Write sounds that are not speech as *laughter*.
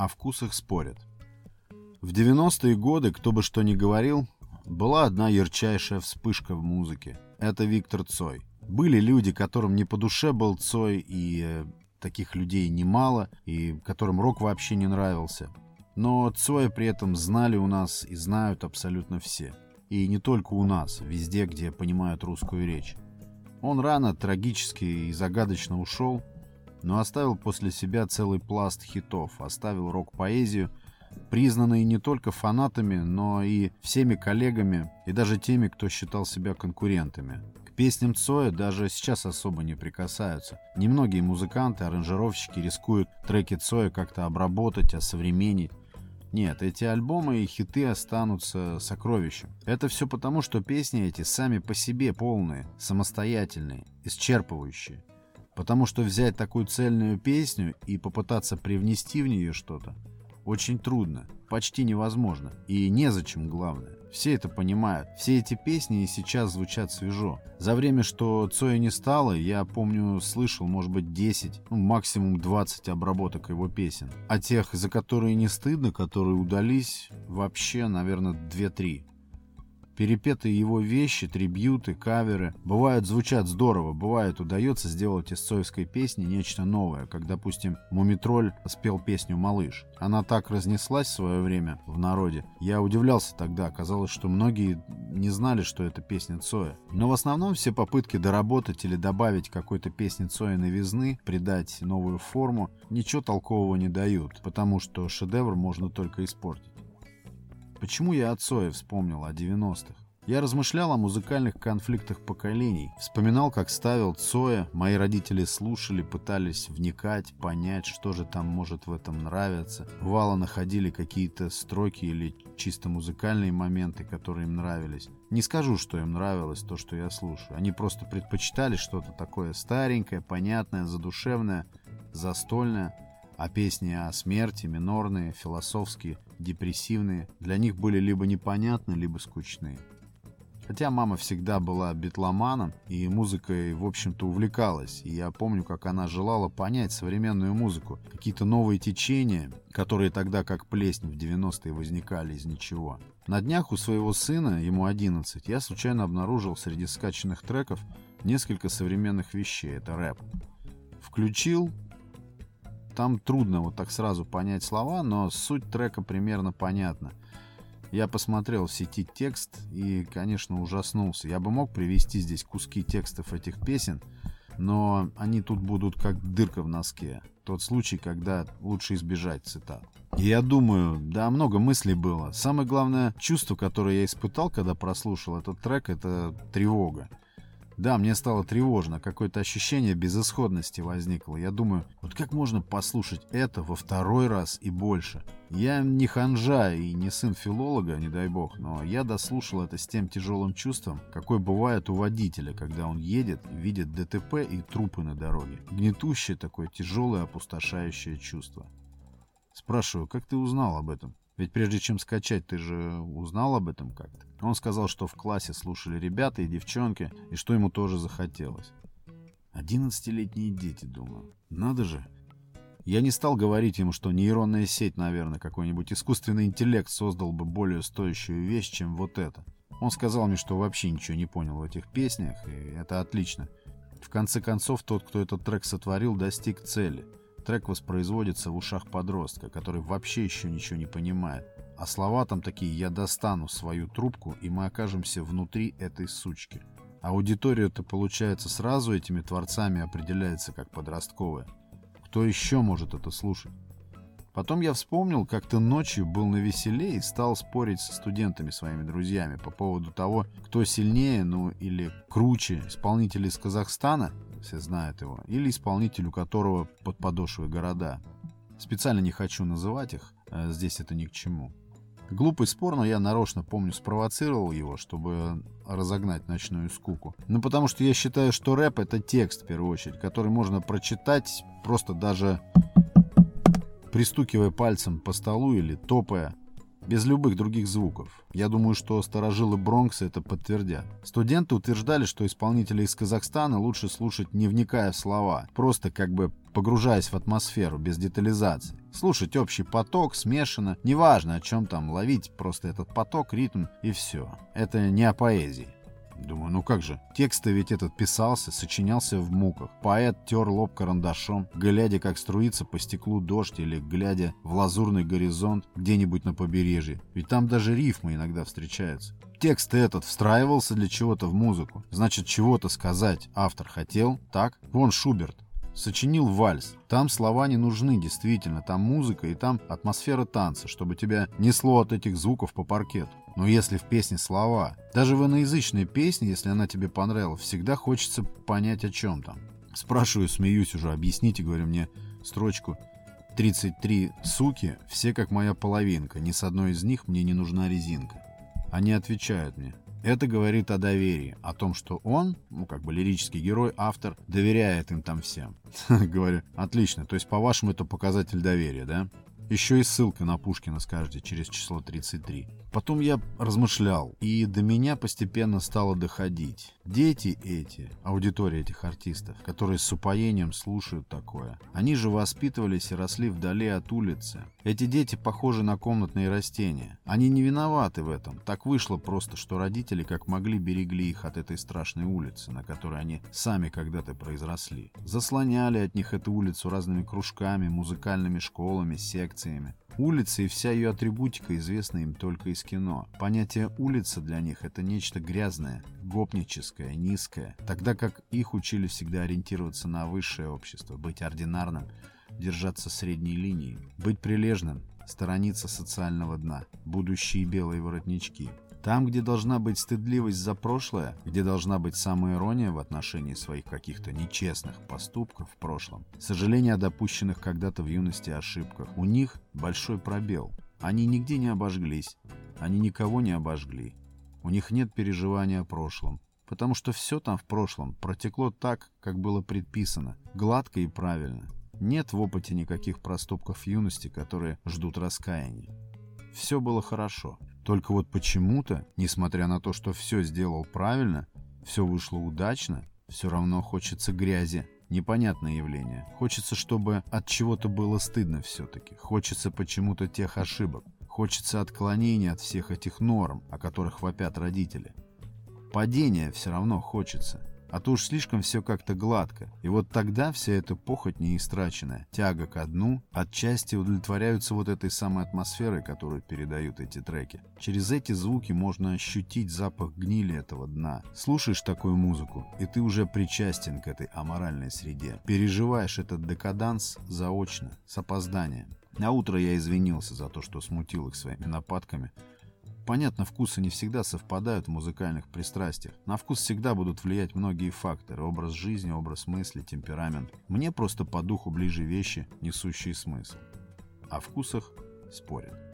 о вкусах спорят. В 90-е годы, кто бы что ни говорил, была одна ярчайшая вспышка в музыке. Это Виктор Цой. Были люди, которым не по душе был Цой, и э, таких людей немало, и которым рок вообще не нравился. Но Цоя при этом знали у нас и знают абсолютно все. И не только у нас, везде, где понимают русскую речь. Он рано, трагически и загадочно ушел, но оставил после себя целый пласт хитов, оставил рок-поэзию, признанные не только фанатами, но и всеми коллегами и даже теми, кто считал себя конкурентами. К песням Цоя даже сейчас особо не прикасаются. Немногие музыканты, аранжировщики рискуют треки Цоя как-то обработать, осовременить. Нет, эти альбомы и хиты останутся сокровищем. Это все потому, что песни эти сами по себе полные, самостоятельные, исчерпывающие. Потому что взять такую цельную песню и попытаться привнести в нее что-то очень трудно, почти невозможно. И незачем, главное. Все это понимают. Все эти песни и сейчас звучат свежо. За время, что Цоя не стало, я помню, слышал, может быть, 10, ну, максимум 20 обработок его песен. А тех, за которые не стыдно, которые удались, вообще, наверное, 2-3 перепетые его вещи, трибьюты, каверы. Бывают, звучат здорово, бывает, удается сделать из цоевской песни нечто новое, как, допустим, Мумитроль спел песню «Малыш». Она так разнеслась в свое время в народе. Я удивлялся тогда, оказалось, что многие не знали, что это песня Цоя. Но в основном все попытки доработать или добавить какой-то песне Цоя новизны, придать новую форму, ничего толкового не дают, потому что шедевр можно только испортить. Почему я о Цое вспомнил, о 90-х? Я размышлял о музыкальных конфликтах поколений, вспоминал, как ставил Цоя, мои родители слушали, пытались вникать, понять, что же там может в этом нравиться. Бывало, находили какие-то строки или чисто музыкальные моменты, которые им нравились. Не скажу, что им нравилось то, что я слушаю. Они просто предпочитали что-то такое старенькое, понятное, задушевное, застольное. А песни о смерти, минорные, философские, депрессивные, для них были либо непонятны, либо скучные. Хотя мама всегда была битломаном и музыкой, в общем-то, увлекалась. И я помню, как она желала понять современную музыку, какие-то новые течения, которые тогда, как плесень в 90-е, возникали из ничего. На днях у своего сына, ему 11, я случайно обнаружил среди скачанных треков несколько современных вещей. Это рэп. Включил, там трудно вот так сразу понять слова, но суть трека примерно понятна. Я посмотрел в сети текст и, конечно, ужаснулся. Я бы мог привести здесь куски текстов этих песен, но они тут будут как дырка в носке. Тот случай, когда лучше избежать цитат. я думаю, да, много мыслей было. Самое главное чувство, которое я испытал, когда прослушал этот трек, это тревога. Да, мне стало тревожно, какое-то ощущение безысходности возникло. Я думаю, вот как можно послушать это во второй раз и больше? Я не ханжа и не сын филолога, не дай бог, но я дослушал это с тем тяжелым чувством, какое бывает у водителя, когда он едет, видит ДТП и трупы на дороге. Гнетущее такое тяжелое опустошающее чувство. Спрашиваю, как ты узнал об этом? Ведь прежде чем скачать, ты же узнал об этом как-то. Он сказал, что в классе слушали ребята и девчонки, и что ему тоже захотелось. Одиннадцатилетние дети, думаю. Надо же. Я не стал говорить ему, что нейронная сеть, наверное, какой-нибудь искусственный интеллект создал бы более стоящую вещь, чем вот это. Он сказал мне, что вообще ничего не понял в этих песнях, и это отлично. В конце концов, тот, кто этот трек сотворил, достиг цели — Трек воспроизводится в ушах подростка, который вообще еще ничего не понимает. А слова там такие «я достану свою трубку, и мы окажемся внутри этой сучки». Аудитория-то, получается, сразу этими творцами определяется как подростковая. Кто еще может это слушать? Потом я вспомнил, как-то ночью был на веселе и стал спорить со студентами, своими друзьями, по поводу того, кто сильнее, ну или круче, исполнитель из Казахстана все знают его, или исполнитель, у которого под подошвой города. Специально не хочу называть их, э, здесь это ни к чему. Глупый спор, но я нарочно, помню, спровоцировал его, чтобы разогнать ночную скуку. Ну, потому что я считаю, что рэп — это текст, в первую очередь, который можно прочитать просто даже пристукивая пальцем по столу или топая. без любых других звуков. Я думаю, что старожилы Бронкса это подтвердят. Студенты утверждали, что исполнителей из Казахстана лучше слушать не вникая в слова, просто как бы погружаясь в атмосферу, без детализации. Слушать общий поток, смешанно, неважно о чем там, ловить просто этот поток, ритм и все. Это не о поэзии. Думаю, ну как же, текст-то ведь этот писался, сочинялся в муках. Поэт тер лоб карандашом, глядя, как струится по стеклу дождь или глядя в лазурный горизонт где-нибудь на побережье. Ведь там даже рифмы иногда встречаются. Текст этот встраивался для чего-то в музыку. Значит, чего-то сказать автор хотел, так? Вон Шуберт сочинил вальс. Там слова не нужны, действительно. Там музыка и там атмосфера танца, чтобы тебя несло от этих звуков по паркету. Но если в песне слова, даже в иноязычной песне, если она тебе понравилась, всегда хочется понять, о чем там. Спрашиваю, смеюсь уже, объясните, говорю мне строчку. 33 суки, все как моя половинка, ни с одной из них мне не нужна резинка. Они отвечают мне. Это говорит о доверии, о том, что он, ну, как бы лирический герой, автор, доверяет им там всем. *laughs* Говорю, отлично, то есть, по-вашему, это показатель доверия, да? Еще и ссылка на Пушкина скажете через число 33. Потом я размышлял, и до меня постепенно стало доходить. Дети эти, аудитория этих артистов, которые с упоением слушают такое, они же воспитывались и росли вдали от улицы. Эти дети похожи на комнатные растения. Они не виноваты в этом. Так вышло просто, что родители как могли берегли их от этой страшной улицы, на которой они сами когда-то произросли. Заслоняли от них эту улицу разными кружками, музыкальными школами, секциями. Улица и вся ее атрибутика известна им только из кино. Понятие «улица» для них — это нечто грязное, гопническое, низкое, тогда как их учили всегда ориентироваться на высшее общество, быть ординарным, держаться средней линии, быть прилежным, сторониться социального дна, будущие белые воротнички. Там, где должна быть стыдливость за прошлое, где должна быть самоирония в отношении своих каких-то нечестных поступков в прошлом, сожаление о допущенных когда-то в юности ошибках, у них большой пробел. Они нигде не обожглись, они никого не обожгли. У них нет переживания о прошлом, потому что все там в прошлом протекло так, как было предписано, гладко и правильно. Нет в опыте никаких проступков юности, которые ждут раскаяния. Все было хорошо. Только вот почему-то, несмотря на то, что все сделал правильно, все вышло удачно, все равно хочется грязи. Непонятное явление. Хочется, чтобы от чего-то было стыдно все-таки. Хочется почему-то тех ошибок. Хочется отклонения от всех этих норм, о которых вопят родители. Падения все равно хочется. А то уж слишком все как-то гладко. И вот тогда вся эта похоть неистраченная, тяга ко дну, отчасти удовлетворяются вот этой самой атмосферой, которую передают эти треки. Через эти звуки можно ощутить запах гнили этого дна. Слушаешь такую музыку, и ты уже причастен к этой аморальной среде. Переживаешь этот декаданс заочно, с опозданием. На утро я извинился за то, что смутил их своими нападками, Понятно, вкусы не всегда совпадают в музыкальных пристрастиях. На вкус всегда будут влиять многие факторы. Образ жизни, образ мысли, темперамент. Мне просто по духу ближе вещи, несущие смысл. О вкусах спорят.